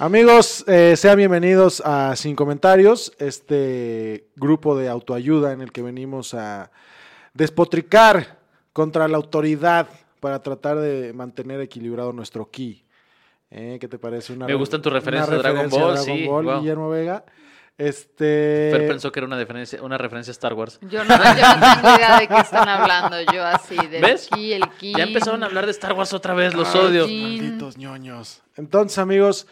Amigos, eh, sean bienvenidos a Sin Comentarios, este grupo de autoayuda en el que venimos a despotricar contra la autoridad para tratar de mantener equilibrado nuestro ki. Eh, ¿Qué te parece? Una Me gustan tus referencias de Dragon Ball, Dragon sí, Ball, wow. Guillermo Vega. Este. Fer pensó que era una referencia, una referencia a Star Wars. Yo no, yo no tengo idea de qué están hablando. Yo así, del ¿Ves? ki, el ki. Ya empezaron a hablar de Star Wars otra vez, los Ay, odio. sí. Malditos ñoños. Entonces, amigos,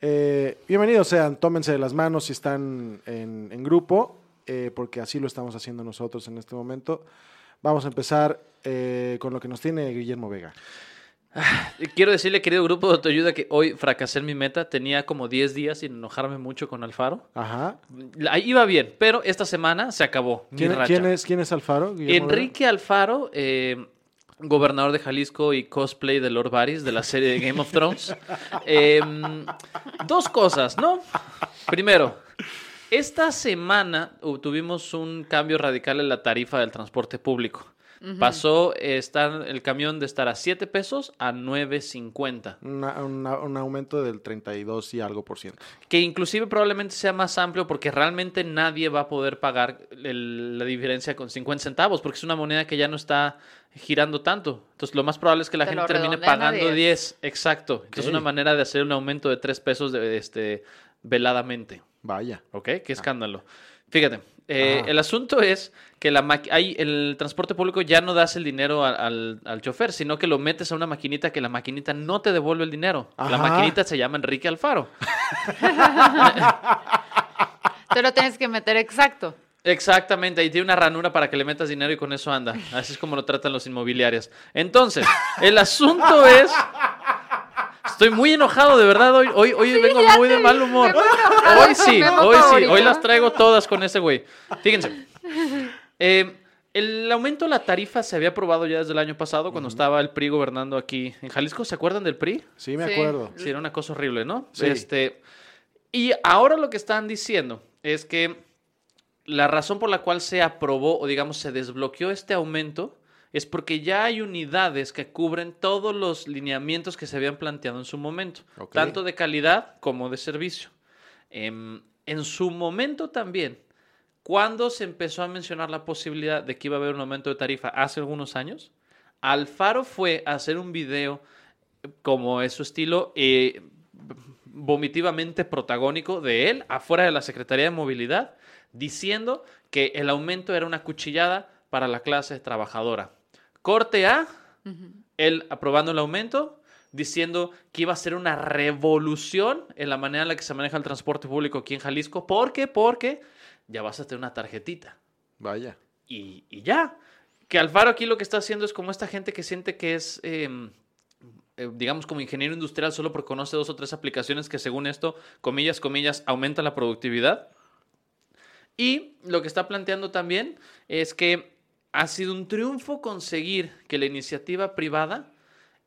eh, bienvenidos sean, tómense de las manos si están en, en grupo, eh, porque así lo estamos haciendo nosotros en este momento. Vamos a empezar eh, con lo que nos tiene Guillermo Vega. Quiero decirle, querido grupo de autoayuda, que hoy fracasé en mi meta. Tenía como 10 días sin enojarme mucho con Alfaro. Ajá. La- Iba bien, pero esta semana se acabó. mi ¿Quién, racha. quién es, ¿Quién es Alfaro? Guillermo Vega? Enrique Alfaro, eh, gobernador de Jalisco y cosplay de Lord Varys de la serie de Game of Thrones. Eh, dos cosas, ¿no? Primero, esta semana uh, tuvimos un cambio radical en la tarifa del transporte público. Pasó eh, estar, el camión de estar a 7 pesos a 9.50. Una- una- un aumento del 32 y algo por ciento. Que inclusive probablemente sea más amplio porque realmente nadie va a poder pagar el- la diferencia con 50 centavos porque es una moneda que ya no está girando tanto. Entonces lo más probable es que la Te gente termine pagando 10. 10. Exacto. Entonces Ok. una manera de hacer un aumento de 3 pesos de, este, veladamente. Vaya. ¿Ok? Qué escándalo. Fíjate, eh, Ajá. el asunto es que la maqui- hay, el transporte público ya no das el dinero al, al- al chofer, sino que lo metes a una maquinita que la maquinita no te devuelve el dinero. La maquinita se llama Enrique Alfaro. Te lo tienes que meter exacto. Exactamente, ahí tiene una ranura para que le metas dinero y con eso anda. Así es como lo tratan los inmobiliarios. Entonces, el asunto es... Estoy muy enojado, de verdad, hoy, hoy, hoy vengo muy de mal humor. Hoy sí, hoy sí, hoy las traigo todas con ese güey. Fíjense, eh, el aumento de la tarifa se había aprobado ya desde el año pasado, cuando estaba el PRI gobernando aquí en Jalisco. ¿Se acuerdan del PRI? Sí, me Sí. acuerdo. Sí, era una cosa horrible, ¿no? Sí. Este, y ahora lo que están diciendo es que la razón por la cual se aprobó o digamos se desbloqueó este aumento es porque ya hay unidades que cubren todos los lineamientos que se habían planteado en su momento, tanto de calidad como de servicio. Em, en su momento también, cuando se empezó a mencionar la posibilidad de que iba a haber un aumento de tarifa hace algunos años, Alfaro fue a hacer un video como es su estilo, eh, vomitivamente protagónico de él afuera de la Secretaría de Movilidad, diciendo que el aumento era una cuchillada para la clase trabajadora. Corte A, él aprobando el aumento, diciendo que iba a ser una revolución en la manera en la que se maneja el transporte público aquí en Jalisco. ¿Por qué? Porque ya vas a tener una tarjetita Vaya. y, y ya. Que Alfaro aquí lo que está haciendo es como esta gente que siente que es, eh, eh, digamos, como ingeniero industrial solo porque conoce dos o tres aplicaciones que según esto, comillas, comillas, aumentan la productividad. Y lo que está planteando también es que ha sido un triunfo conseguir que la iniciativa privada,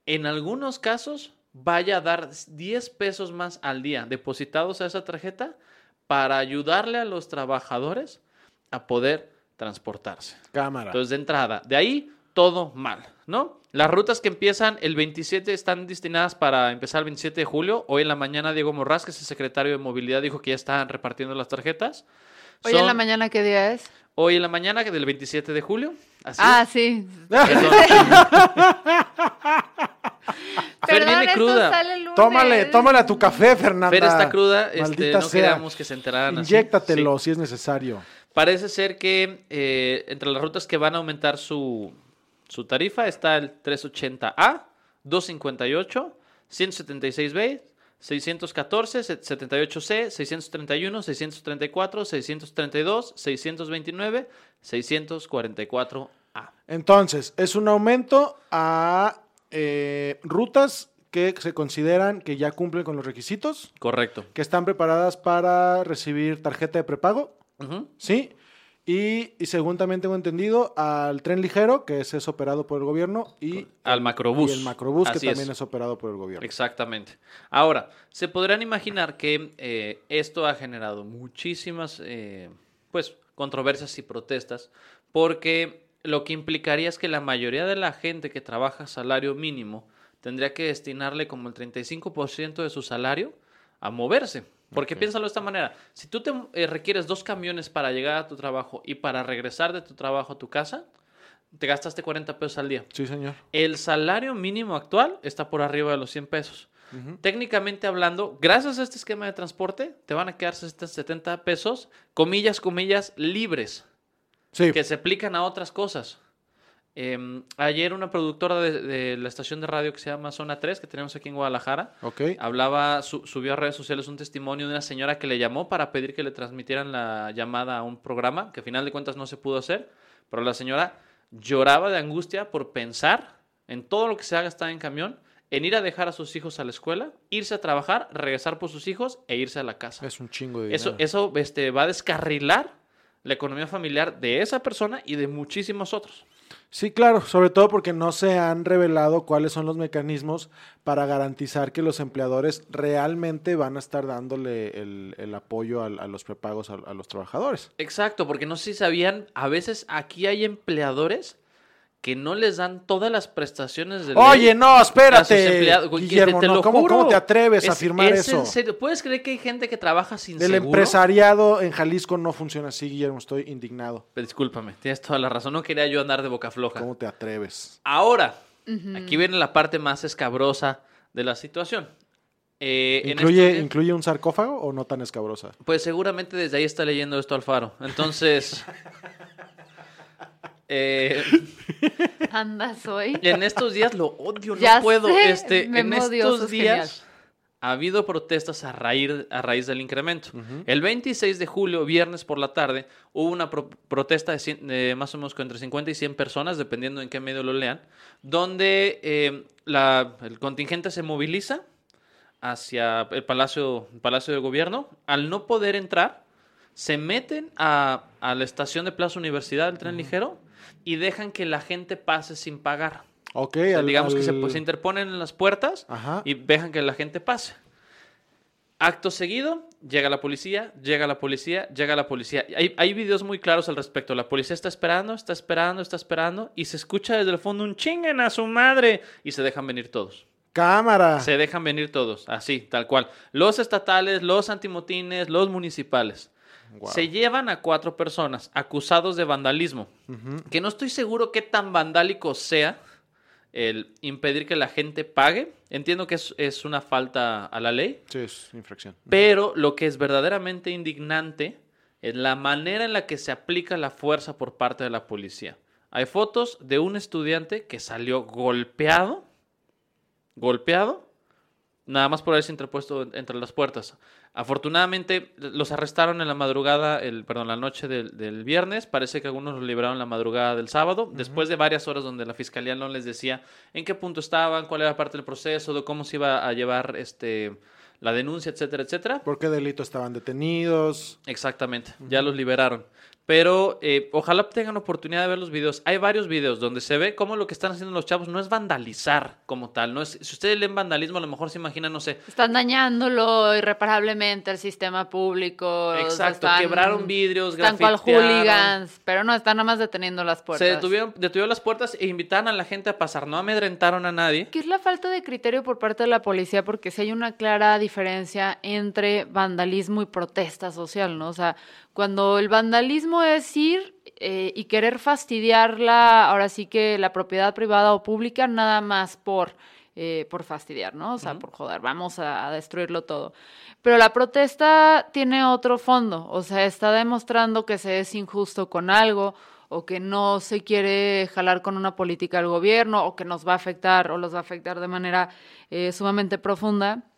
en algunos casos, vaya a dar 10 pesos más al día depositados a esa tarjeta para ayudarle a los trabajadores a poder transportarse. Cámara. Entonces, de entrada, de ahí todo mal, ¿no? Las rutas que empiezan el 27 están destinadas para empezar el 27 de julio. Hoy en la mañana Diego Morraz, que es el secretario de Movilidad, dijo que ya están repartiendo las tarjetas. Hoy en la mañana, ¿qué día es? Hoy en la mañana que del 27 de julio. Así Ah, sí. Fer Perdón, viene esto cruda. sale el lunes. Tómale, tómale a tu café, Fernanda. Fer está cruda, este, no sea. que se enteraran así. Inyéctatelo Sí. si es necesario. Parece ser que eh, entre las rutas que van a aumentar su, su tarifa está el 380A, 258, 176B, 614, 78C, 631, 634, 632, 629, 644A. Entonces, es un aumento a eh, rutas que se consideran que ya cumplen con los requisitos, Correcto. que están preparadas para recibir tarjeta de prepago. ¿sí? Y, y según también tengo entendido, al tren ligero, que ese es operado por el gobierno, y, Al macrobús. y el macrobús, que también es. es. operado por el gobierno. Exactamente. Ahora, se podrán imaginar que eh, esto ha generado muchísimas eh, pues, controversias y protestas, porque lo que implicaría es que la mayoría de la gente que trabaja salario mínimo tendría que destinarle como el 35% de su salario a moverse. Porque piénsalo de esta manera, si tú te eh, requieres dos camiones para llegar a tu trabajo y para regresar de tu trabajo a tu casa, te gastaste 40 pesos al día. Sí, señor. El salario mínimo actual está por arriba de los 100 pesos. Técnicamente hablando, gracias a este esquema de transporte, te van a quedar 70 pesos, comillas, comillas, libres, Sí, que se aplican a otras cosas. Em, ayer una productora de, de la estación de radio que se llama Zona 3, que tenemos aquí en Guadalajara, hablaba, su- subió a redes sociales un testimonio de una señora que le llamó para pedir que le transmitieran la llamada a un programa, que a final de cuentas no se pudo hacer, pero la señora lloraba de angustia por pensar en todo lo que se ha gastado en camión, en ir a dejar a sus hijos a la escuela, irse a trabajar, regresar por sus hijos e irse a la casa. Es un chingo de dinero. Eso, eso este, va a descarrilar la economía familiar de esa persona y de muchísimos otros. Sí, claro, sobre todo porque no se han revelado cuáles son los mecanismos para garantizar que los empleadores realmente van a estar dándole el, el apoyo a, los prepagos a, a los trabajadores. Exacto, porque no sé si sabían, a veces aquí hay empleadores que no les dan todas las prestaciones de ley Oye, no, a sus espérate, Guillermo, te no, lo ¿cómo, juro. cómo te atreves a afirmar es eso? en serio. ¿Puedes creer que hay gente que trabaja sin El seguro? empresariado en Jalisco no funciona así, Guillermo, estoy indignado. Discúlpame, tienes toda la razón. No quería yo andar de boca floja. ¿Cómo te atreves? Ahora, aquí viene la parte más escabrosa de la situación. Eh, ¿Incluye, días- ¿Incluye un sarcófago o no tan escabrosa? Pues seguramente desde ahí está leyendo esto Alfaro. Entonces, eh, Andas hoy. en estos días lo odio, no puedo. sé, este, en estos días ha habido protestas a raíz, a raíz del incremento. El 26 de julio, viernes por la tarde, hubo una pro- protesta de, cien- de más o menos entre 50 y 100 personas, dependiendo en qué medio lo lean, donde eh, la- el contingente se moviliza hacia el Palacio, el Palacio de Gobierno. Al no poder entrar, se meten a, a la estación de Plaza Universidad del tren ligero y dejan que la gente pase sin pagar. Ok, O sea, al- digamos que se, pues, se interponen en las puertas Ajá. y dejan que la gente pase. Acto seguido, llega la policía, llega la policía, llega la policía. Hay, hay videos muy claros al respecto. La policía está esperando, está esperando, está esperando y se escucha desde el fondo un chinguen a su madre y se dejan venir todos. Cámara. Se dejan venir todos, así, tal cual. Los estatales, los antimotines, los municipales. Se llevan a cuatro personas acusados de vandalismo. Que no estoy seguro qué tan vandálico sea el impedir que la gente pague. Entiendo que es, es una falta a la ley. Sí, es infracción. Pero lo que es verdaderamente indignante es la manera en la que se aplica la fuerza por parte de la policía. Hay fotos de un estudiante que salió golpeado, golpeado, nada más por haberse interpuesto en- entre las puertas. Afortunadamente los arrestaron en la madrugada, el, perdón, la noche del, del viernes. Parece que algunos los liberaron la madrugada del sábado, después de varias horas donde la fiscalía no les decía en qué punto estaban, cuál era parte del proceso, de cómo se iba a llevar este la denuncia, etcétera, etcétera. ¿Por qué delito estaban detenidos? Exactamente, ya los liberaron. Pero eh, ojalá tengan oportunidad de ver los videos. Hay varios videos donde se ve cómo lo que están haciendo los chavos no es vandalizar como tal. No es, si ustedes leen vandalismo, a lo mejor se imaginan, no sé, Están dañándolo irreparablemente el sistema público. Exacto, están- quebraron vidrios, Están cual hooligans, pero no, están nada más deteniendo las puertas. se detuvieron, detuvieron las puertas e invitaron a la gente a pasar. No amedrentaron a nadie. ¿Qué es la falta de criterio por parte de la policía? Porque sí hay una clara diferencia entre vandalismo y protesta social, ¿no? O sea, cuando el vandalismo es ir eh, y querer fastidiar la, ahora sí que la propiedad privada o pública, nada más por eh, por fastidiar, ¿no? O sea, por joder, vamos a, a, destruirlo todo. Pero la protesta tiene otro fondo, o sea, está demostrando que se es injusto con algo o que no se quiere jalar con una política del gobierno o que nos va a afectar o los va a afectar de manera eh, sumamente profunda.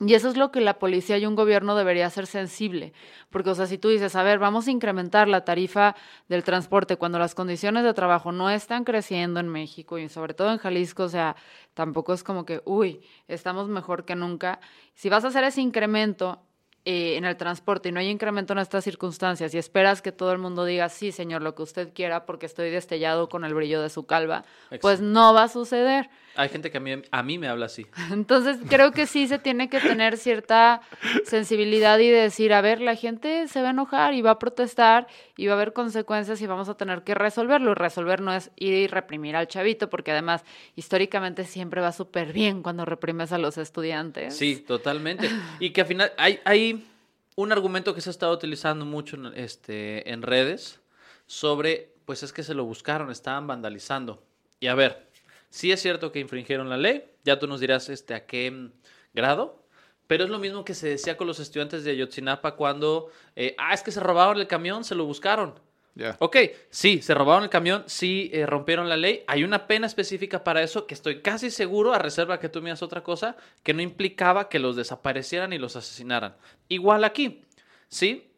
Y eso es lo que la policía y un gobierno debería hacer sensible. Porque, o sea, si tú dices, a ver, vamos a incrementar la tarifa del transporte cuando las condiciones de trabajo no están creciendo en México y sobre todo en Jalisco, o sea, tampoco es como que, uy, estamos mejor que nunca. Si vas a hacer ese incremento eh, en el transporte y no hay incremento en estas circunstancias y esperas que todo el mundo diga, sí, señor, lo que usted quiera porque estoy destellado con el brillo de su calva, pues no va a suceder. Hay gente que a mí, a mí me habla así. Entonces creo que sí se tiene que tener cierta sensibilidad y decir, a ver, la gente se va a enojar y va a protestar y va a haber consecuencias y vamos a tener que resolverlo. Y resolver no es ir y reprimir al chavito, porque además históricamente siempre va súper bien cuando reprimes a los estudiantes. Sí, totalmente. Y que al final hay, hay un argumento que se ha estado utilizando mucho en, este, en redes sobre, pues es que se lo buscaron, estaban vandalizando. Y a ver, Sí es cierto que infringieron la ley, ya tú nos dirás este, a qué grado, pero es lo mismo que se decía con los estudiantes de Ayotzinapa cuando, eh, ah, es que se robaron el camión, se lo buscaron. Yeah. Ok, sí, se robaron el camión, sí eh, rompieron la ley. Hay una pena específica para eso que estoy casi seguro, a reserva que tú me otra cosa, que no implicaba que los desaparecieran y los asesinaran. Igual aquí, ¿sí?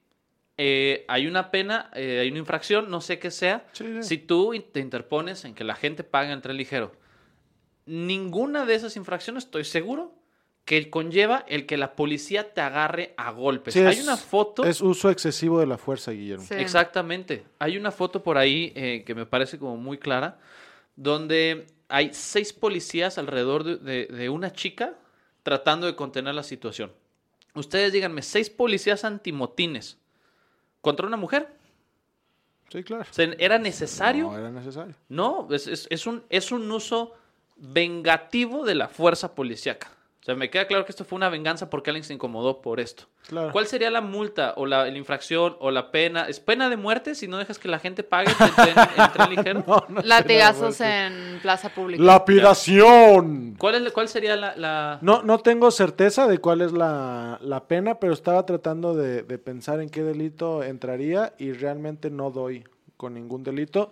Eh, hay una pena, hay una infracción, no sé qué sea. Si tú te interpones en que la gente pague el tren ligero ninguna de esas infracciones, estoy seguro, que conlleva el que la policía te agarre a golpes. Hay una foto. Es uso excesivo de la fuerza, Guillermo. Exactamente. Hay una foto por ahí eh, que me parece como muy clara, donde hay seis policías alrededor de, una chica tratando de contener la situación. Ustedes díganme, seis policías antimotines contra una mujer. Sí, claro. ¿Era necesario? No, era necesario. No, es, un, es un uso vengativo de la fuerza policíaca. O sea, me queda claro que esto fue una venganza porque alguien se incomodó por esto. ¿Cuál sería la multa o la, infracción o la pena? ¿Es pena de muerte si no dejas que la gente pague el tren, ligero? Latigazos en plaza pública. ¡Lapidación! ¿Cuál, es, cuál sería la, No, no tengo certeza de cuál es la, pena, pero estaba tratando de pensar en qué delito entraría y realmente no doy con ningún delito.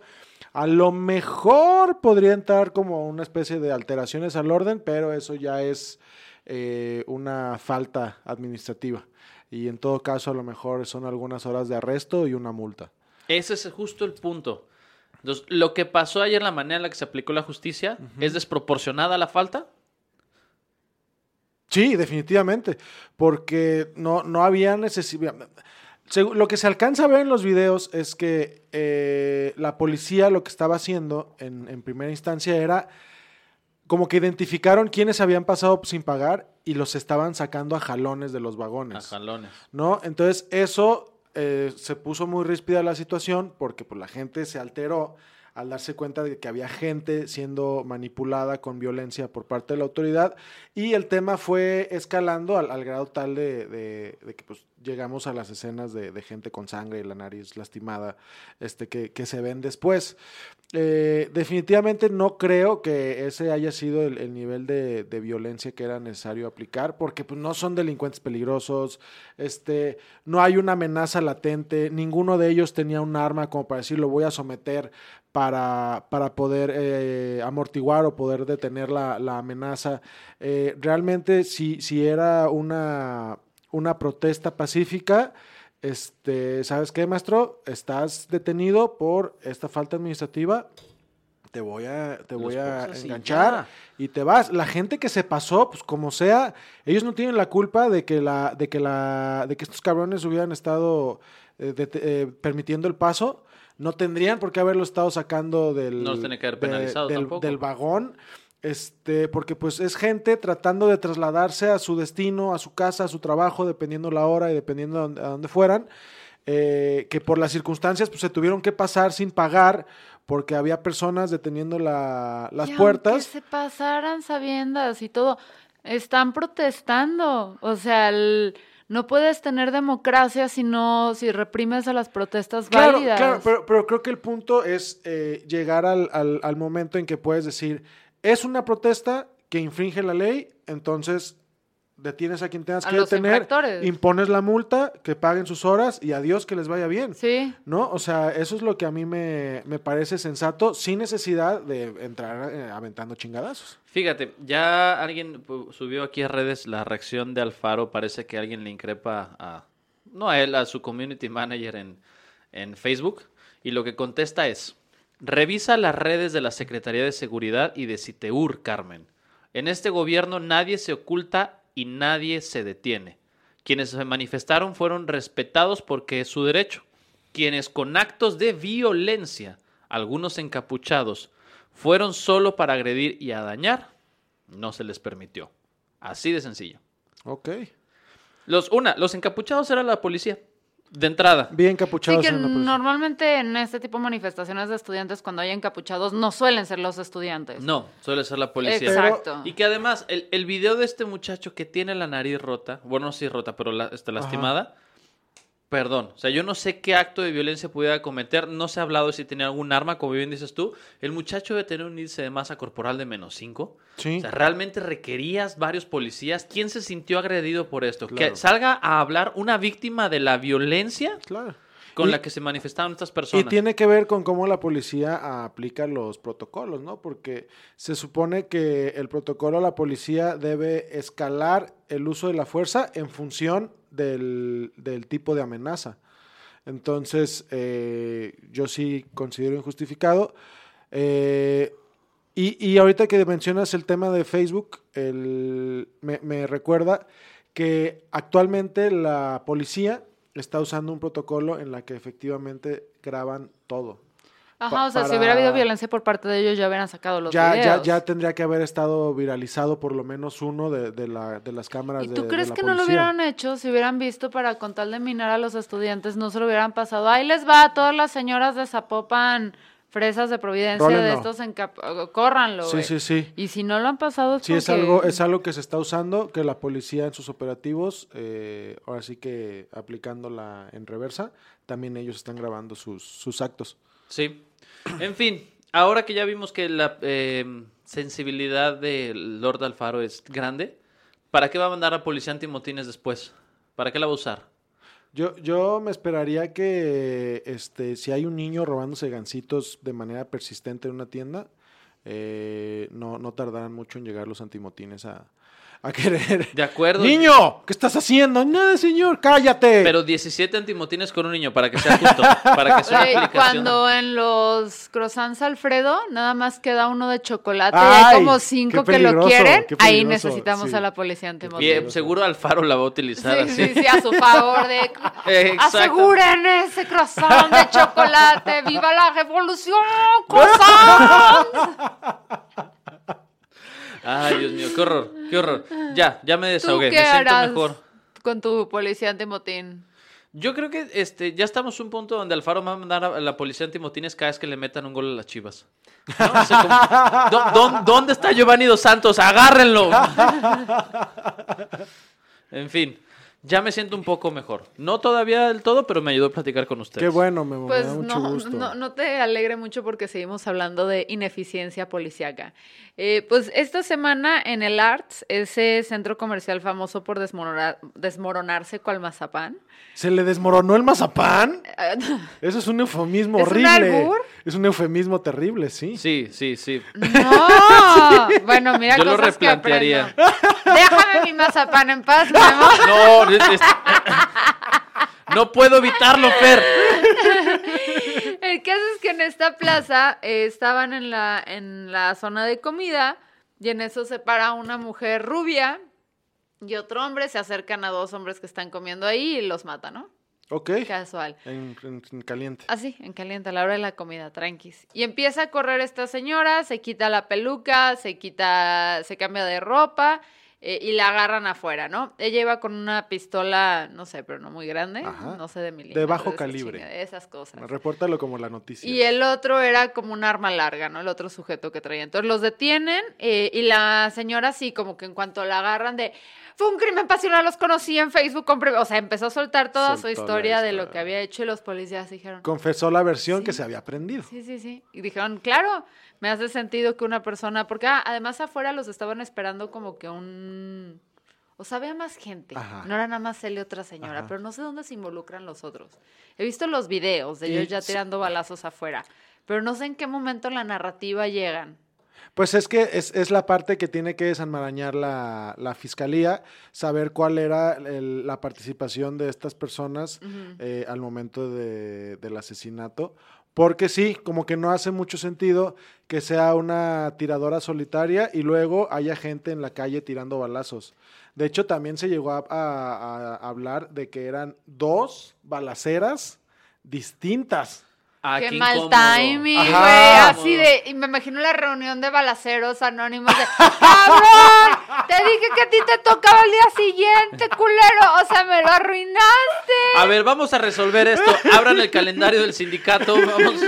A lo mejor podría entrar como una especie de alteraciones al orden, pero eso ya es eh, una falta administrativa. Y en todo caso, a lo mejor son algunas horas de arresto y una multa. Ese es justo el punto. Entonces, lo que pasó ayer, la manera en la que se aplicó la justicia, ¿es desproporcionada la falta? Sí, definitivamente, porque no, no había necesidad lo que se alcanza a ver en los videos es que eh, la policía lo que estaba haciendo en, primera instancia era como que identificaron quiénes habían pasado sin pagar y los estaban sacando a jalones de los vagones. A jalones. ¿No? Entonces eso eh, se puso muy ríspida la situación porque pues, la gente se alteró al darse cuenta de que había gente siendo manipulada con violencia por parte de la autoridad y el tema fue escalando al, grado tal de, que pues llegamos a las escenas de, gente con sangre y la nariz lastimada este, que, se ven después. Eh, definitivamente no creo que ese haya sido el, nivel de, violencia que era necesario aplicar, porque pues, no son delincuentes peligrosos, este, no hay una amenaza latente, ninguno de ellos tenía un arma como para decir lo voy a someter para, para poder eh, amortiguar o poder detener la, amenaza. Eh, realmente, si, si era una, una protesta pacífica, este, ¿sabes qué, maestro? Estás detenido por esta falta administrativa. Te voy a, te voy a enganchar y te vas. La gente que se pasó, pues como sea, ellos no tienen la culpa de que la, de que la, de que estos cabrones hubieran estado eh, permitiendo el paso no tendrían por qué haberlo estado sacando del, del, vagón. Este, porque pues es gente tratando de trasladarse a su destino, a su casa, a su trabajo, dependiendo la hora y dependiendo a dónde, fueran, eh, que por las circunstancias pues se tuvieron que pasar sin pagar porque había personas deteniendo la, las puertas. Que se pasaran sabiendas y todo, están protestando, o sea, el no puedes tener democracia si no, si reprimes a las protestas válidas. Claro, pero, pero, creo que el punto es eh, llegar al, al, momento en que puedes decir, es una protesta que infringe la ley, entonces detienes a quien tengas A que detener, impones la multa, que paguen sus horas y adiós, que les vaya bien. Sí. ¿No? O sea, eso es lo que a mí me, me parece sensato, sin necesidad de entrar eh, aventando chingadazos. Fíjate, ya alguien subió aquí a redes la reacción de Alfaro. Parece que alguien le increpa a, no a él, a su community manager en, en Facebook. Y lo que contesta es, revisa las redes de la Secretaría de Seguridad y de Citeur, Carmen. En este gobierno nadie se oculta y nadie se detiene. Quienes se manifestaron fueron respetados porque es su derecho. Quienes con actos de violencia, algunos encapuchados, fueron solo para agredir y a dañar, no se les permitió. Así de sencillo. Ok. Los, una, los encapuchados era la policía. De entrada. Bien Sí, capuchados que en la policía. normalmente en este tipo de manifestaciones de estudiantes, cuando hay encapuchados, no suelen ser los estudiantes. No, suele ser la policía. Exacto. Y que además, el, el video de este muchacho que tiene la nariz rota, bueno, no sí rota, pero la, está lastimada, perdón, o sea, yo no sé qué acto de violencia pudiera cometer, no se ha hablado si tenía algún arma, como bien dices tú, el muchacho debe tener un índice de masa corporal de menos 5. Sí. O sea, ¿realmente requerías varios policías? ¿Quién se sintió agredido por esto? Claro. Que salga a hablar una víctima de la violencia Claro. con Y- la que se manifestaban estas Y personas. tiene que ver con cómo la policía aplica los protocolos, ¿no? Porque se supone que el protocolo la policía debe escalar el uso de la fuerza en función del, del tipo de amenaza. Entonces, eh, yo sí considero injustificado. Eh, y, y ahorita que mencionas el tema de Facebook, me, me recuerda que actualmente la policía está usando un protocolo en la que efectivamente graban todo. Ajá, o sea, si hubiera habido violencia por parte de ellos, ya hubieran sacado los Ya, ya, videos. ya tendría que haber estado viralizado por lo menos uno de, de la- de las cámaras ¿Y de tú de crees la que no lo hubieran hecho si hubieran visto para con tal de minar a los estudiantes, no se lo hubieran pasado? Ahí les va a todas las señoras de Zapopan, fresas de Providencia, de estos encap... Córranlo, Sí, sí, sí. Y si no lo han pasado es Sí, es algo, es algo que se está usando, que la policía en sus operativos, eh, ahora sí que aplicándola en reversa, también ellos están grabando sus, sus actos. Sí. En fin, ahora que ya vimos que la eh, sensibilidad de Lord Alfaro es grande, ¿para qué va a mandar a policía antimotines después? ¿Para qué la va a usar? Yo, yo me esperaría que este, si hay un niño robándose gancitos de manera persistente en una tienda, eh, no, no tardarán mucho en llegar los antimotines a, a querer. De acuerdo. ¡Niño! ¿Qué estás haciendo? Nada, señor, cállate. Pero 17 antimotines con un niño, para que sea justo. Para que sea aplicación. cuando en los croissants Alfredo nada más queda uno de chocolate y Ay, hay como cinco que lo quieren, ahí necesitamos sí. a la policía Y, antimotín. seguro Alfaro la va a utilizar Sí, así. sí, sí, a su favor de aseguren ese croissant de chocolate, viva la revolución, croissant. Ay, Dios mío, qué horror, qué horror. Ya, ya me ¿Tú desahogué, qué me siento harás mejor. con tu policía antimotín? Yo creo que este, ya estamos a un punto donde Alfaro va a mandar a la policía antimotines cada vez que le metan un gol a las chivas. ¿No? O sea, como, ¿dó- dó- ¿Dónde está Giovanni Dos Santos? ¡Agárrenlo! En fin, ya me siento un poco mejor. No todavía del todo, pero me ayudó a platicar con ustedes. Qué bueno, me, me Pues da mucho no, gusto. no, no te alegre mucho porque seguimos hablando de ineficiencia policiaca. Eh, pues esta semana en el Arts, ese centro comercial famoso por desmoronar- desmoronarse cual mazapán. ¿Se le desmoronó el mazapán? Eso es un eufemismo ¿Es un horrible. albur? Es un eufemismo terrible, sí. Sí, sí, sí. No, bueno, mira Yo lo cosas replantearía. Déjame mi mazapán en paz, Memo. No, es- es- no puedo evitarlo, Fer. El caso es que en esta plaza eh, estaban en la, en la zona de comida y en eso se para una mujer rubia y otro hombre, se acercan a dos hombres que están comiendo ahí y los mata, ¿no? Ok. Casual. En, en- en caliente. Así, en caliente, a la hora de la comida, tranquis. Y empieza a correr esta señora, se quita la peluca, se quita, se cambia de ropa eh, y la agarran afuera, ¿no? Ella iba con una pistola, no sé, pero no muy grande, Ajá. no sé de milímetros. De bajo calibre. Esas cosas. Repórtalo como la noticia. Y el otro era como un arma larga, ¿no? El otro sujeto que traía. Entonces los detienen eh, y la señora sí, como que en cuanto la agarran de... Fue un crimen pasional, los conocí en Facebook. compré-". O sea, empezó a soltar toda su Soltó la historia de lo que había hecho y los policías dijeron... Confesó la versión que Sí. se había aprendido. Sí, sí, sí. Y dijeron, claro, me hace sentido que una persona... Porque ah, además afuera los estaban esperando como que un... O sea, había más gente. Ajá. No era nada más él y otra señora, Ajá. pero no sé dónde se involucran los otros. He visto los videos de Y ellos ya tirando balazos afuera, pero no sé en qué momento en la narrativa llegan. Pues es que es, es la parte que tiene que desenmarañar la, la fiscalía, saber cuál era el- la participación de estas personas eh, al momento de- del asesinato. Porque sí, como que no hace mucho sentido que sea una tiradora solitaria y luego haya gente en la calle tirando balazos. De hecho, también se llegó a, hablar de que eran dos balaceras distintas. Ah, qué, qué mal incómodo. timing, güey. Así de, y me imagino la reunión de balaceros anónimos de, ¡Cabrón! Te dije que a ti te tocaba el día siguiente, culero. O sea, me lo arruinaste. A ver, vamos a resolver esto. Abran el calendario del sindicato. Vamos.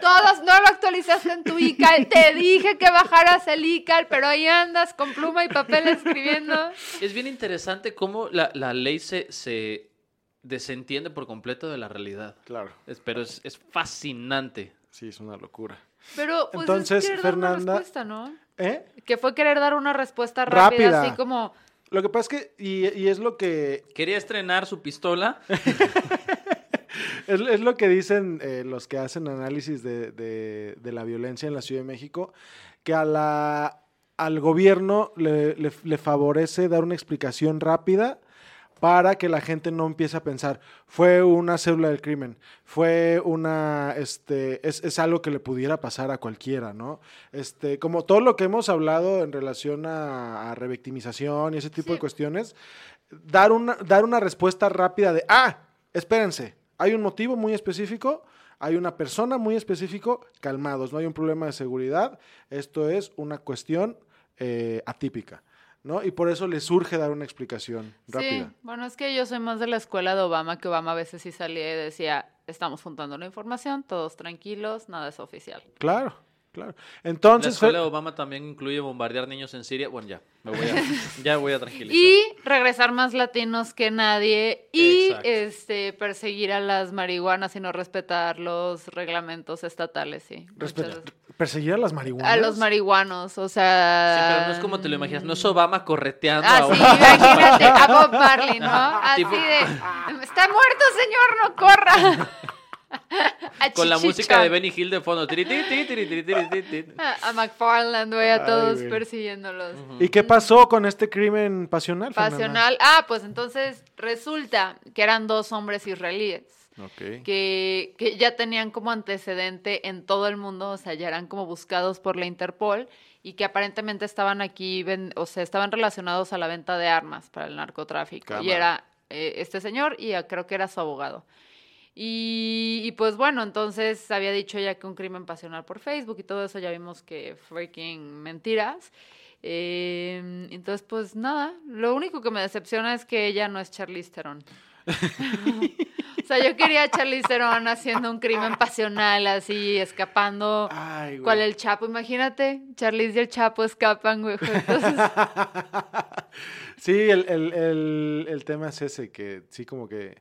Todos no lo actualizaste en tu ICAL. Te dije que bajaras el ICAL, pero ahí andas con pluma y papel escribiendo. Es bien interesante cómo la, la ley se, se desentiende por completo de la realidad. Claro. Es- pero es, es fascinante. Sí, es una locura. Pero pues Entonces, es querer dar una Fernanda- respuesta, ¿no? ¿Eh? Que fue querer dar una respuesta rápida, Rápida. así como... Lo que pasa es que, y, y es lo que Quería estrenar su pistola. Es, es lo que dicen eh, los que hacen análisis de, de- de la violencia en la Ciudad de México, que a la, al gobierno le, le- le favorece dar una explicación rápida para que la gente no empiece a pensar, fue una célula del crimen, fue una, este, es, es algo que le pudiera pasar a cualquiera, ¿no? Este, como todo lo que hemos hablado en relación a, a revictimización y ese tipo Sí. de cuestiones, dar una, dar una respuesta rápida de, ah, espérense, hay un motivo muy específico, hay una persona muy específico, calmados, no hay un problema de seguridad, esto es una cuestión eh, atípica, ¿no? Y por eso le surge dar una explicación rápida. Sí, bueno, es que yo soy más de la escuela de Obama, que Obama a veces sí salía y decía, estamos juntando la información, todos tranquilos, nada es oficial. Claro, claro. La Entonces, escuela Fer- de Obama también incluye bombardear niños en Siria. Bueno, ya, me voy a, ya voy a tranquilizar. Y regresar más latinos que nadie y Exacto. este perseguir a las marihuanas y no respetar los reglamentos estatales, sí. respeta- perseguir a las marihuanas. A los marihuanos, o sea... Sí, pero no es como te lo imaginas. No es Obama correteando Ah, a sí, imagínate, a Bob Marley, ¿no? Así Tipo- de, está muerto, señor, no corra. Con la música de Benny Hill de fondo. A McFarland, güey, a Ay, todos persiguiéndolos. ¿Y qué pasó con este crimen pasional? Fernanda? Pasional. Ah, pues entonces resulta que eran dos hombres israelíes. Que, que ya tenían como antecedente en todo el mundo, o sea, ya eran como buscados por la Interpol y que aparentemente estaban aquí, ven- o sea, estaban relacionados a la venta de armas para el narcotráfico. Y era eh, este señor y creo que era su abogado. Y, y pues bueno, entonces había dicho ya que un crimen pasional por Facebook y todo eso ya vimos que freaking mentiras. Eh, entonces, pues nada, lo único que me decepciona es que ella no es Charlize Theron. O sea, yo quería a Charlize Theron haciendo un crimen pasional, así, escapando. Ay, güey. ¿Cuál el Chapo? Imagínate, Charlize y el Chapo escapan, güey. Entonces, Sí, el, el- el- el tema es ese, que sí como que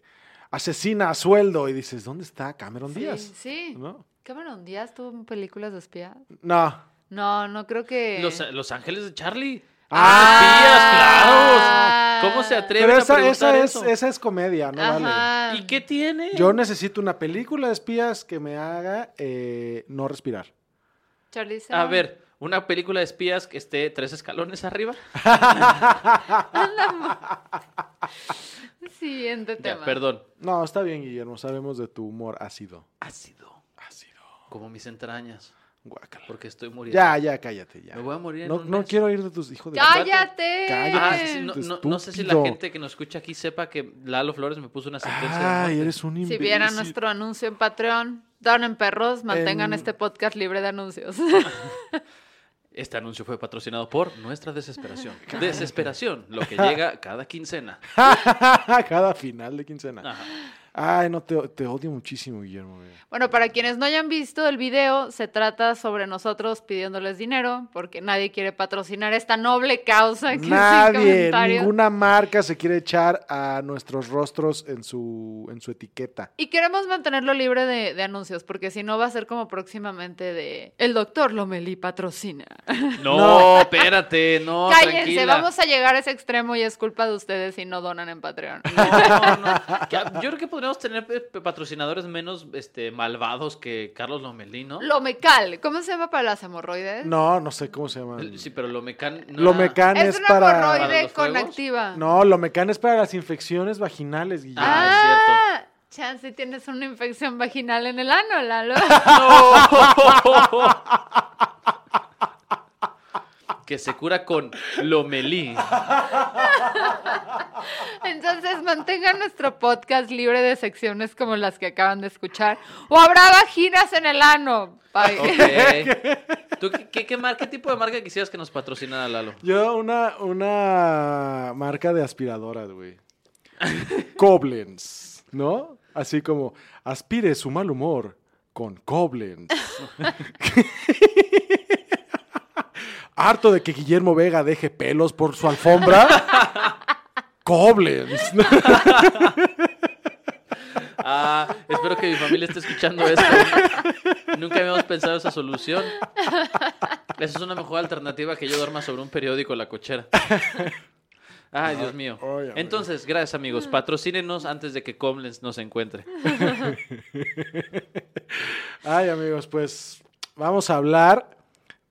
asesina a sueldo y dices, ¿dónde está Cameron sí, Díaz? sí. ¿No? Cameron Díaz tuvo películas de espías. No. No, no creo que... Los, Los Ángeles de Charlie. Ah. espías, claro. ¿Cómo se atreven Pero a esa, preguntar esa, es, eso? esa es comedia, ¿no? Vale. ¿Y qué tiene? Yo necesito una película de espías que me haga eh, no respirar. Charlize A ver, una película de espías que esté tres escalones arriba. Siguiente Ya, tema. perdón. No, está bien, Guillermo, sabemos de tu humor ácido. Ácido. Ácido. Como mis entrañas. Guácala. Porque estoy muriendo. Ya, ya, cállate, ya. Me voy a morir en No, un no mes. quiero ir de tus hijos de... ¡Cállate! Cállate. Ah, no, no- no sé si la gente que nos escucha aquí sepa que Lalo Flores me puso una sentencia. Ay, eres un imbécil. Si vieran nuestro anuncio en Patreon, donen perros, mantengan En- este podcast libre de anuncios. Este anuncio fue patrocinado por nuestra desesperación. Desesperación, lo que llega cada quincena. Cada final de quincena. Ajá. Ay, no, te, te odio muchísimo, Guillermo. güey. Bueno, para quienes no hayan visto el video, se trata sobre nosotros pidiéndoles dinero, porque nadie quiere patrocinar esta noble causa. que Nadie, ninguna marca se quiere echar a nuestros rostros en su, en su etiqueta. Y queremos mantenerlo libre de, de anuncios, porque si no va a ser como próximamente de el doctor Lomelí patrocina. No, espérate, no, Cállense, tranquila. vamos a llegar a ese extremo y es culpa de ustedes si no donan en Patreon. No, no, no. Yo creo que podríamos tener patrocinadores menos este, malvados que Carlos Lomelí, ¿no? Lomecal, ¿cómo se llama para las hemorroides? No, no sé cómo se llama. Sí, pero Lomecan. no Lo era- mecan Es es una para. ¿Para hemorroide los con activa. No, lo mecan es para las infecciones vaginales, Guillermo. Ah, Ah, chance tienes una infección vaginal en el ano, Lalo. Que se cura con Lomelí. Entonces mantengan nuestro podcast libre de secciones como las que acaban de escuchar. O habrá vaginas en el ano. Bye. Ok. ¿Tú qué, qué, qué mar- qué tipo de marca quisieras que nos patrocinara Lalo? Yo, una, una marca de aspiradoras, güey. Koblenz, ¿no? Así como, aspire su mal humor con Koblenz. Harto de que Guillermo Vega deje pelos por su alfombra. Koblenz. Ah, espero que mi familia esté escuchando esto. Nunca habíamos pensado esa solución. Esa es una mejor alternativa que yo duerma sobre un periódico en la cochera. Ay, Dios mío. Entonces, gracias amigos. Patrocínenos antes de que Comlens nos encuentre. Ay, amigos, pues vamos a hablar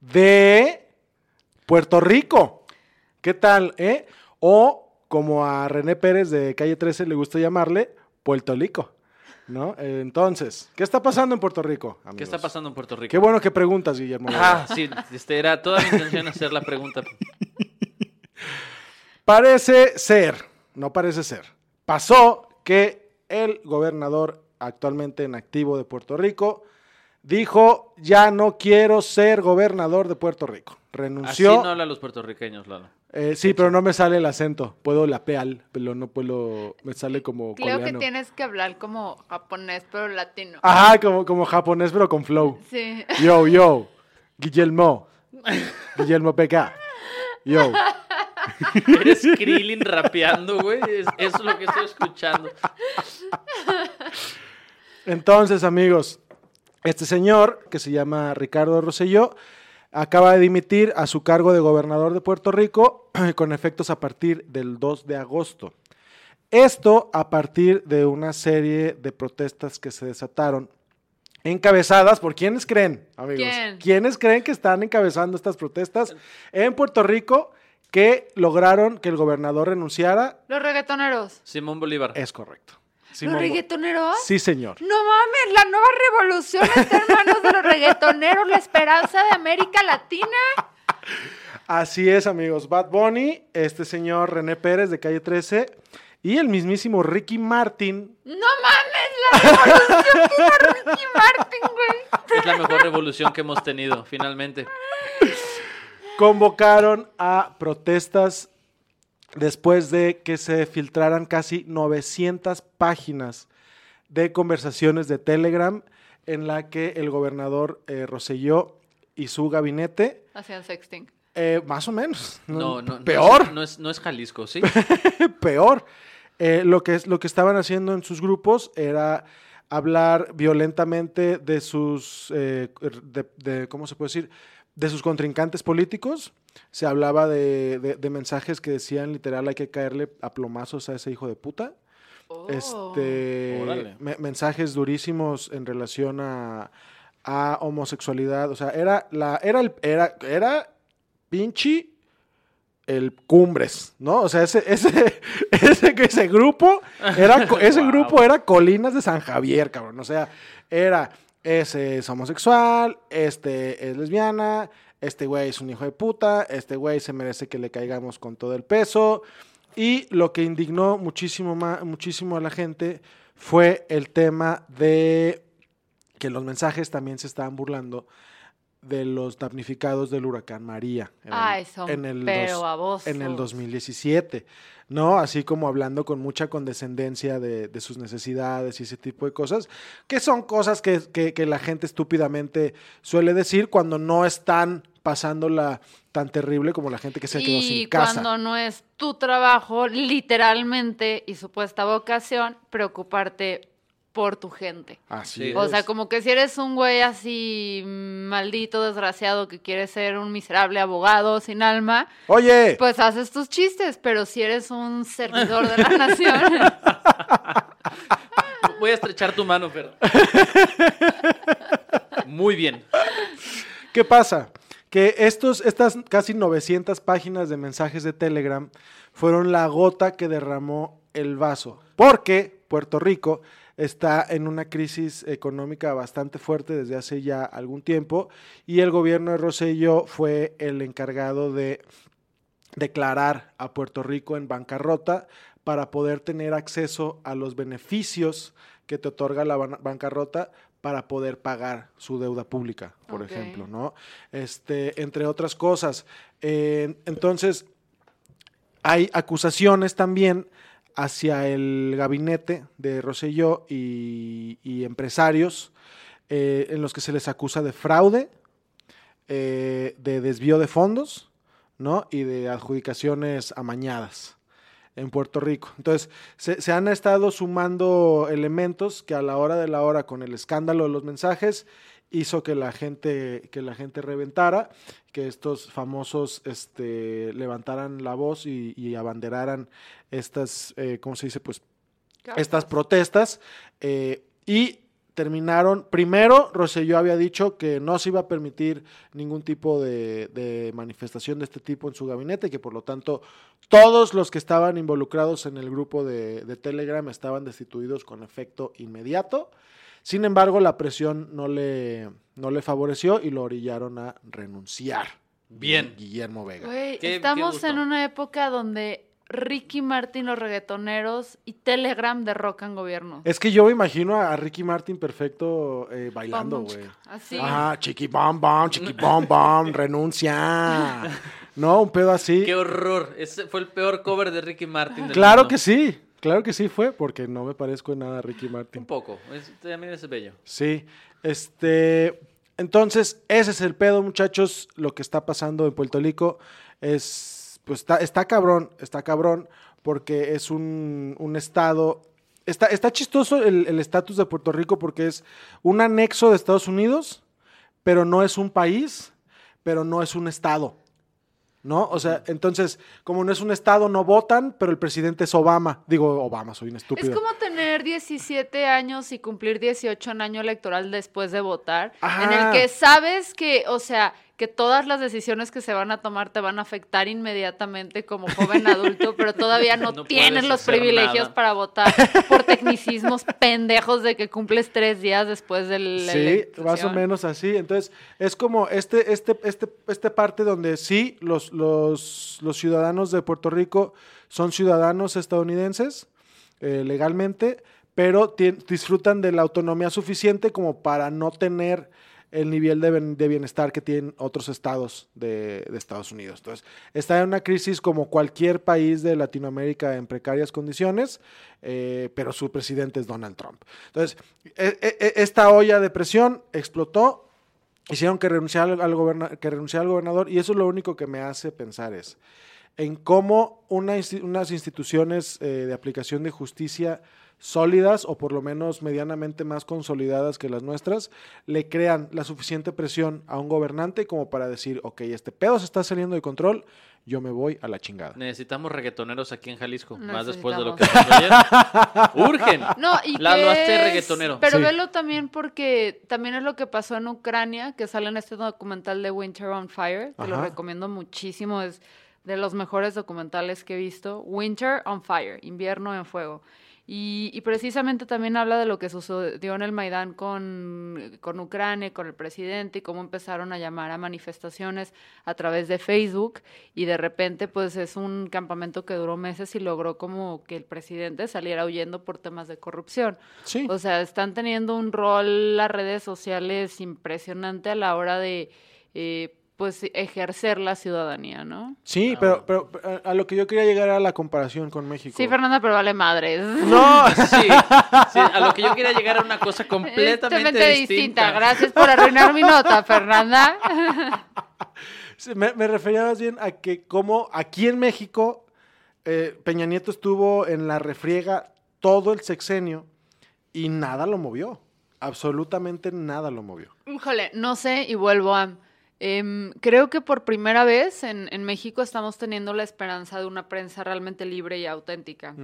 de Puerto Rico. ¿Qué tal, eh? O como a René Pérez de Calle 13 le gusta llamarle, Puerto Rico, ¿no? Entonces, ¿qué está pasando en Puerto Rico, amigos? ¿Qué está pasando en Puerto Rico? Qué bueno que preguntas, Guillermo. Ah, sí, este era toda mi intención hacer la pregunta. Parece ser, no parece ser, pasó que el gobernador actualmente en activo de Puerto Rico dijo, ya no quiero ser gobernador de Puerto Rico. Así Renunció. no hablan los puertorriqueños, Lalo. Eh, sí, pero no me sale el acento. Puedo la peal, pero no puedo. Me sale como Creo que tienes que hablar como japonés, pero latino. Ajá, como, como japonés, pero con flow. Sí. Yo, yo. Guillermo. Guillermo PK. Yo. Eres Krillin rapeando, güey. Es, eso es lo que estoy escuchando. Entonces, amigos, este señor, que se llama Ricardo Rosselló, acaba de dimitir a su cargo de gobernador de Puerto Rico con efectos a partir del 2 de agosto. Esto a partir de una serie de protestas que se desataron, encabezadas por quienes creen, amigos. ¿Quién? ¿Quiénes creen que están encabezando estas protestas en Puerto Rico que lograron que el gobernador renunciara? Los reggaetoneros. Simón Bolívar. Es correcto. ¿Los Simón reggaetoneros? Sí, señor. No mames, la nueva revolución está en manos de los reggaetoneros, la esperanza de América Latina. Así es, amigos. Bad Bunny, este señor René Pérez de calle 13 y el mismísimo Ricky Martin No mames, la revolución que hizo Ricky Martin, güey. Es la mejor revolución que hemos tenido, finalmente. convocaron a protestas después de que se filtraran casi 900 páginas de conversaciones de Telegram en la que el gobernador eh, Rosselló y su gabinete, Hacían sexting. eh, más o menos, No, no. no peor, es- No es, no es Jalisco, ¿sí? peor. Eh, lo, que es, lo que estaban haciendo en sus grupos era hablar violentamente de sus, eh, de, de- ¿cómo se puede decir? De sus contrincantes políticos. Se hablaba de, de- de mensajes que decían literal hay que caerle a plomazos a ese hijo de puta. Oh. Este, me- mensajes durísimos en relación a, a homosexualidad. O sea, era la, era el, era, era pinche el Cumbres, ¿no? O sea, ese, ese, ese, ese grupo, era, ese Wow. grupo era Colinas de San Javier, cabrón. O sea, era, ese es homosexual, este es lesbiana, este güey es un hijo de puta, este güey se merece que le caigamos con todo el peso. Y lo que indignó muchísimo, muchísimo a la gente fue el tema de que los mensajes también se estaban burlando de los damnificados del huracán María en son en el, pero dos- babosos. en el 2017, ¿no? Así como hablando con mucha condescendencia de, de sus necesidades y ese tipo de cosas, que son cosas que, que- que la gente estúpidamente suele decir cuando no están pasándola tan terrible como la gente que se quedó y sin casa. cuando no es tu trabajo, literalmente, y supuesta vocación, preocuparte por tu gente. Así Sí. es. O sea, como que si eres un güey así maldito, desgraciado, que quiere ser un miserable abogado sin alma, Oye, pues haces tus chistes, pero si eres un servidor de la nación, Voy a estrechar tu mano, Fer. Muy bien. ¿Qué pasa? Que estos, estas casi 900 páginas de mensajes de Telegram fueron la gota que derramó el vaso. Porque Puerto Rico está en una crisis económica bastante fuerte desde hace ya algún tiempo y el gobierno de Rosselló fue el encargado de declarar a Puerto Rico en bancarrota para poder tener acceso a los beneficios que te otorga la ban- bancarrota para poder pagar su deuda pública, por ejemplo, ¿no? Este, entre otras cosas. Eh, entonces, hay acusaciones también hacia el gabinete de Rosselló y, empresarios eh, en los que se les acusa de fraude, eh, de desvío de fondos, ¿no? Y de adjudicaciones amañadas en Puerto Rico. Entonces, se han estado sumando elementos que a la hora de la hora, con el escándalo de los mensajes, hizo que la gente, que la gente reventara, que estos famosos este, levantaran la voz y, y abanderaran estas, eh, ¿cómo se dice? Pues estas protestas eh, y terminaron, primero Rosselló había dicho que no se iba a permitir ningún tipo de, de manifestación de este tipo en su gabinete, que por lo tanto todos los que estaban involucrados en el grupo de, de Telegram estaban destituidos con efecto inmediato. Sin embargo, la presión no le, no le favoreció y lo orillaron a renunciar. Bien. Guillermo Vega. Qué- qué estamos en una época donde Ricky Martin, los reggaetoneros y Telegram derrocan gobierno. Es que yo me imagino a, a Ricky Martin perfecto eh, bailando, güey. Así. Ajá, chiqui bom bom, chiqui bom bom, renuncia. No, un pedo así. Qué horror. Ese fue el peor cover de Ricky Martin. del Claro mundo. que sí, claro que sí fue, porque no me parezco en nada a Ricky Un Martin. poco. Es, también es bello. Sí, este, entonces, ese es el pedo, muchachos, lo que está pasando en Puerto Rico es, pues está, está cabrón, está cabrón, porque es un, un estado, está, está chistoso el estatus de Puerto Rico porque es un anexo de Estados Unidos, pero no es un país, pero no es un estado. ¿No? O sea, entonces, como no es un estado, no votan, pero el presidente es Obama. Digo, Obama, soy un estúpido. Es como tener 17 años y cumplir 18 en año electoral después de votar, en Ajá. el que sabes que, o sea, que todas las decisiones que se van a tomar te van a afectar inmediatamente como joven adulto, pero todavía no, No tienes los privilegios nada. para votar por tecnicismos pendejos de que cumples tres días después del Sí, más o menos así. Entonces, es como este, este, este, este parte donde sí, los, los, los ciudadanos de Puerto Rico son ciudadanos estadounidenses eh, legalmente, pero disfrutan de la autonomía suficiente como para no tener el nivel de, bienestar que tienen otros estados de, Estados Unidos. Entonces, está en una crisis como cualquier país de Latinoamérica en precarias condiciones, eh, pero su presidente es Donald Trump. Entonces, e- e- e- esta olla de presión explotó, hicieron que renunciara al, que renunciara gobernador, y eso es lo único que me hace pensar es en cómo una unas instituciones eh, de aplicación de justicia sólidas o por lo menos medianamente más consolidadas que las nuestras, le crean la suficiente presión a un gobernante como para decir, ok, este pedo se está saliendo de control, yo me voy a la chingada. Necesitamos reggaetoneros aquí en Jalisco. Más después de lo que pasó ayer. Urgen. No, y Lalo, que hazte es- reggaetonero. Pero Sí. velo también porque también es lo que pasó en Ucrania, que sale en este documental de Winter on Fire, que lo Ajá. recomiendo muchísimo, es de los mejores documentales que he visto. Winter on Fire, invierno en fuego. Y, y precisamente también habla de lo que sucedió en el Maidán con, con Ucrania, con el presidente, y cómo empezaron a llamar a manifestaciones a través de Facebook. Y de repente, pues es un campamento que duró meses y logró como que el presidente saliera huyendo por temas de corrupción. Sí. O sea, están teniendo un rol las redes sociales impresionante a la hora de eh, pues ejercer la ciudadanía, ¿no? Sí, pero, pero pero a lo que yo quería llegar era la comparación con México. Sí, Fernanda, pero vale madres. No, Sí, sí, a lo que yo quería llegar era una cosa completamente Totalmente distinta. Gracias por arruinar mi nota, Fernanda. Sí, me, me refería más bien a que como aquí en México eh, Peña Nieto estuvo en la refriega todo el sexenio y nada lo movió. Absolutamente nada lo movió. Híjole, no sé y vuelvo a... em, creo que por primera vez en, en México estamos teniendo la esperanza de una prensa realmente libre y auténtica.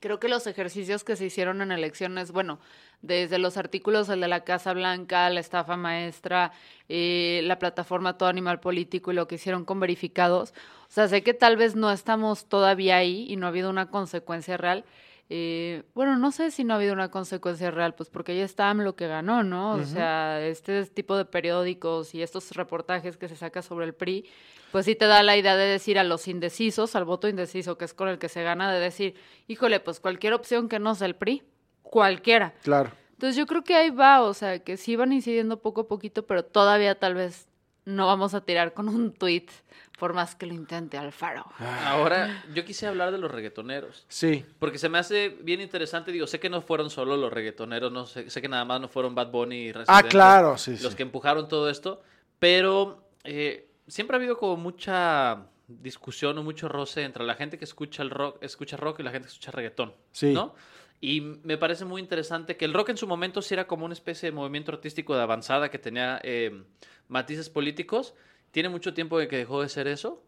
Creo que los ejercicios que se hicieron en elecciones, bueno, desde los artículos, el de la Casa Blanca, la estafa maestra, eh, la plataforma Todo Animal Político y lo que hicieron con verificados, o sea, sé que tal vez no estamos todavía ahí y no ha habido una consecuencia real. Eh, bueno, no sé si no ha habido una consecuencia real, pues porque ya está lo que ganó, ¿no? O sea, este tipo de periódicos y estos reportajes que se saca sobre el PRI, pues sí te da la idea de decir a los indecisos, al voto indeciso, que es con el que se gana, de decir, híjole, pues cualquier opción que no sea el PRI, cualquiera. Claro. Entonces yo creo que ahí va, o sea, que sí van incidiendo poco a poquito, pero todavía tal vez no vamos a tirar con un tuit, por más que lo intente Alfaro. Ahora, yo quise hablar de los reggaetoneros. Sí. Porque se me hace bien interesante, digo, sé que no fueron solo los reggaetoneros, no sé, sé que nada más no fueron Bad Bunny y Ah, Residente claro, sí, los sí. que empujaron todo esto, pero eh, siempre ha habido como mucha discusión o mucho roce entre la gente que escucha el rock, escucha rock y la gente que escucha reggaetón, Sí. ¿no? Y me parece muy interesante que el rock en su momento sí era como una especie de movimiento artístico de avanzada que tenía eh, matices políticos. Tiene mucho tiempo de que dejó de ser eso.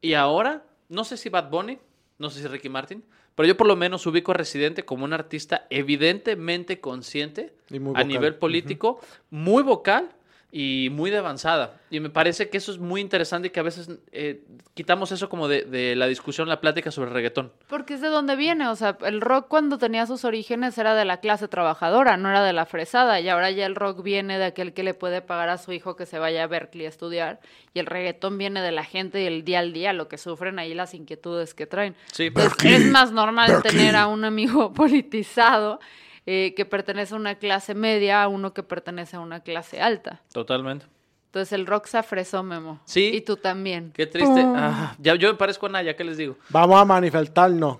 Y ahora, no sé si Bad Bunny, no sé si Ricky Martin, pero yo por lo menos ubico a Residente como un artista evidentemente consciente a nivel político, muy vocal y muy de avanzada. Y me parece que eso es muy interesante y que a veces eh, quitamos eso como de, de la discusión, la plática sobre el reggaetón. Porque es de donde viene, o sea, el rock cuando tenía sus orígenes era de la clase trabajadora, no era de la fresada, y ahora ya el rock viene de aquel que le puede pagar a su hijo que se vaya a Berkeley a estudiar, y el reggaetón viene de la gente y el día al día, lo que sufren ahí, las inquietudes que traen. Sí, Entonces, es más normal tener a un amigo politizado eh, que pertenece a una clase media a uno que pertenece a una clase alta. totalmente. Entonces el rock se afresó, Memo. Sí. Y tú también. Qué triste. Ah, ya, yo me parezco a Naya, ¿qué les digo? Vamos a manifestarnos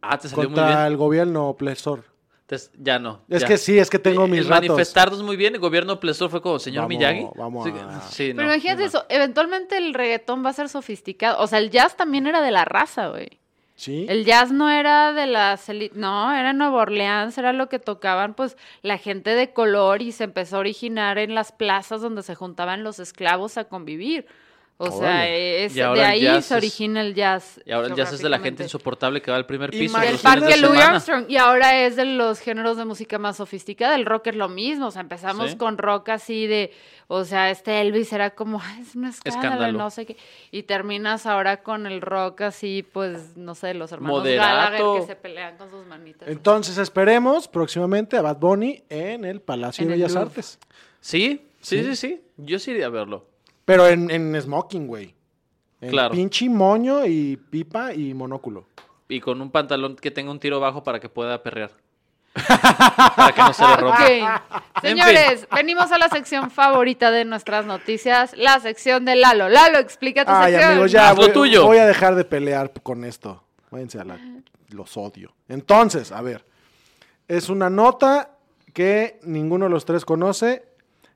Ah, te salió muy contra bien. el gobierno opresor. Te- ya no. Es ya. que sí, es que tengo El mis ratos. manifestarnos muy bien, el gobierno Plesor fue como señor Vamos, Miyagi. vamos a- sí, Pero no, imagínate muy eso, eventualmente el reggaetón va a ser sofisticado. O sea, el jazz también era de la raza, güey. El jazz no era de las no, era Nueva Orleans, era lo que tocaban pues la gente de color y se empezó a originar en las plazas donde se juntaban los esclavos a convivir. O sea, es, de ahí jazz se origina el jazz. Y ahora el jazz es de la gente insoportable que va al primer piso. Del los fines parque de Louis. Armstrong. Y ahora es de los géneros de música más sofisticada. El rock es lo mismo. O sea, empezamos Sí. con rock así de. O sea, este Elvis era como. "Ay, es un escándalo, Escándalo. no sé qué. Y terminas ahora con el rock así, pues, no sé, los hermanos Moderato. Gallagher que se pelean con sus manitas. Entonces esperemos próximamente a Bad Bunny en el Palacio En de el Bellas Louvre. Artes. Sí, sí, sí, sí. Yo sí iría a verlo. Pero en, en smoking, güey. En Claro. pinche moño y pipa y monóculo. Y con un pantalón que tenga un tiro bajo para que pueda perrear. para que no se le rompa. Ok. Señores, venimos a la sección favorita de nuestras noticias, la sección de Lalo. Lalo, explica tu Ay, sección. amigos, ya Haz lo voy, tuyo. voy a dejar de pelear con esto. Váyanse a la... Los odio. Entonces, a ver. Es una nota que ninguno de los tres conoce,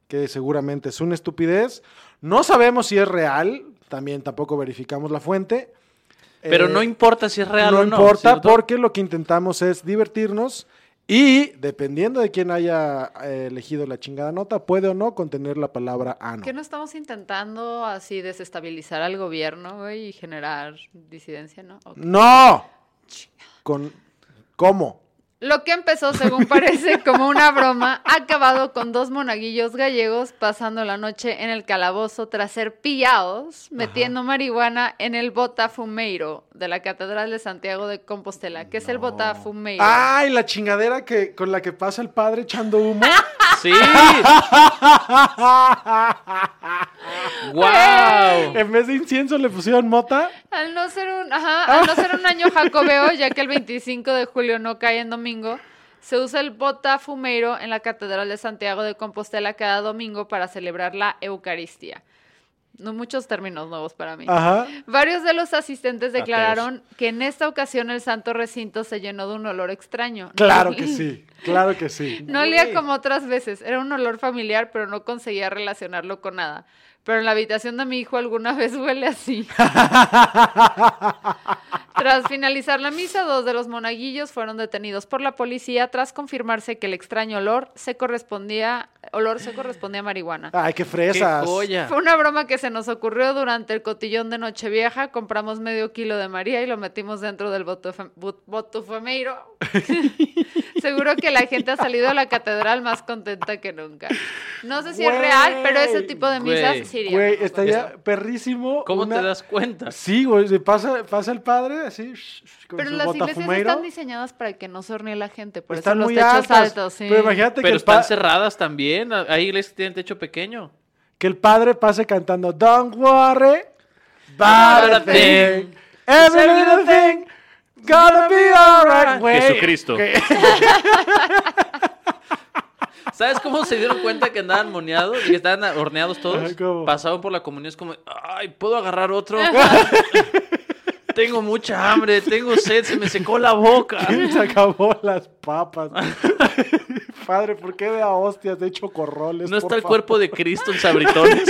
que seguramente es una estupidez. No sabemos si es real, también tampoco verificamos la fuente. Pero Eh, no importa si es real no o no. importa ¿cierto? porque lo que intentamos es divertirnos y dependiendo de quién haya eh, elegido la chingada nota, puede o no contener la palabra ano. ¿Qué no estamos intentando así desestabilizar al gobierno, güey, y generar disidencia, no? No. Con ¿Cómo? Lo que empezó, según parece, como una broma, ha acabado con dos monaguillos gallegos pasando la noche en el calabozo tras ser pillados metiendo marihuana en el botafumeiro de la Catedral de Santiago de Compostela. ¿Qué es el botafumeiro? Ay, la chingadera que con la que pasa el padre echando humo. Sí. ¡Wow! en vez de incienso le pusieron mota. Al no ser un, ajá, al no ser un año jacobeo, ya que el 25 de julio no cae en domingo, se usa el botafumeiro en la Catedral de Santiago de Compostela cada domingo para celebrar la Eucaristía. no muchos términos nuevos para mí. Ajá. Varios de los asistentes declararon que en esta ocasión el santo recinto se llenó de un olor extraño. Claro que sí, claro que sí. No olía como otras veces, era un olor familiar, pero no conseguía relacionarlo con nada. Pero en la habitación de mi hijo alguna vez huele así. tras finalizar la misa, dos de los monaguillos fueron detenidos por la policía tras confirmarse que el extraño olor se correspondía, olor se correspondía a marihuana. Ay, qué ¡Qué fresas. joya! Fue una broma que se nos ocurrió durante el cotillón de Nochevieja. Compramos medio kilo de María y lo metimos dentro del botufameiro. Seguro que la gente ha salido a la catedral más contenta que nunca. No sé si es real, pero ese tipo de misas sí Güey, estaría perrísimo. ¿Cómo una- te das cuenta? Sí, güey, pasa, pasa el padre así, con Pero su las iglesias están diseñadas para que no se hornee la gente, por Están eso los muy techos altas. altos, sí. Pero imagínate que Pero el, están pa- cerradas también. Hay iglesias que tienen techo pequeño. que el padre pase cantando Don't worry About a thing. thing. Every little thing gonna be alright, güey. Jesucristo. ¿Sabes cómo se dieron cuenta que andaban moneados y que estaban horneados todos? Pasaban por la comunión, es como, ay, ¿puedo agarrar otro? tengo mucha hambre, tengo sed, se me secó la boca. Se acabó las papas. Padre, ¿por qué de a hostias de chocorroles? No por está el favor? cuerpo de Cristo en sabritones.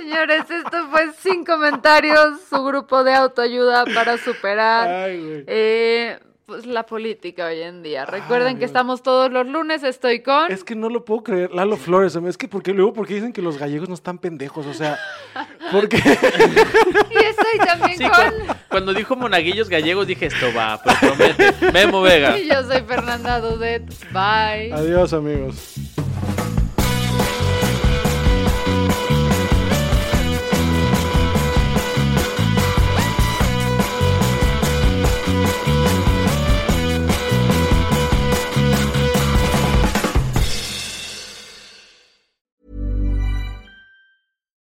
Señores, esto fue sin comentarios, su grupo de autoayuda para superar Ay, eh, pues, la política hoy en día. Recuerden Ay, que estamos todos los lunes, estoy con... Es que no lo puedo creer, Lalo Flores. Es que porque luego porque dicen que los gallegos no están pendejos, o sea, porque Y estoy también Sí, con... cu- cuando dijo monaguillos gallegos dije, esto va, pues promete. Memo Vega. Y yo soy Fernanda Dudet. Bye. Adiós, amigos.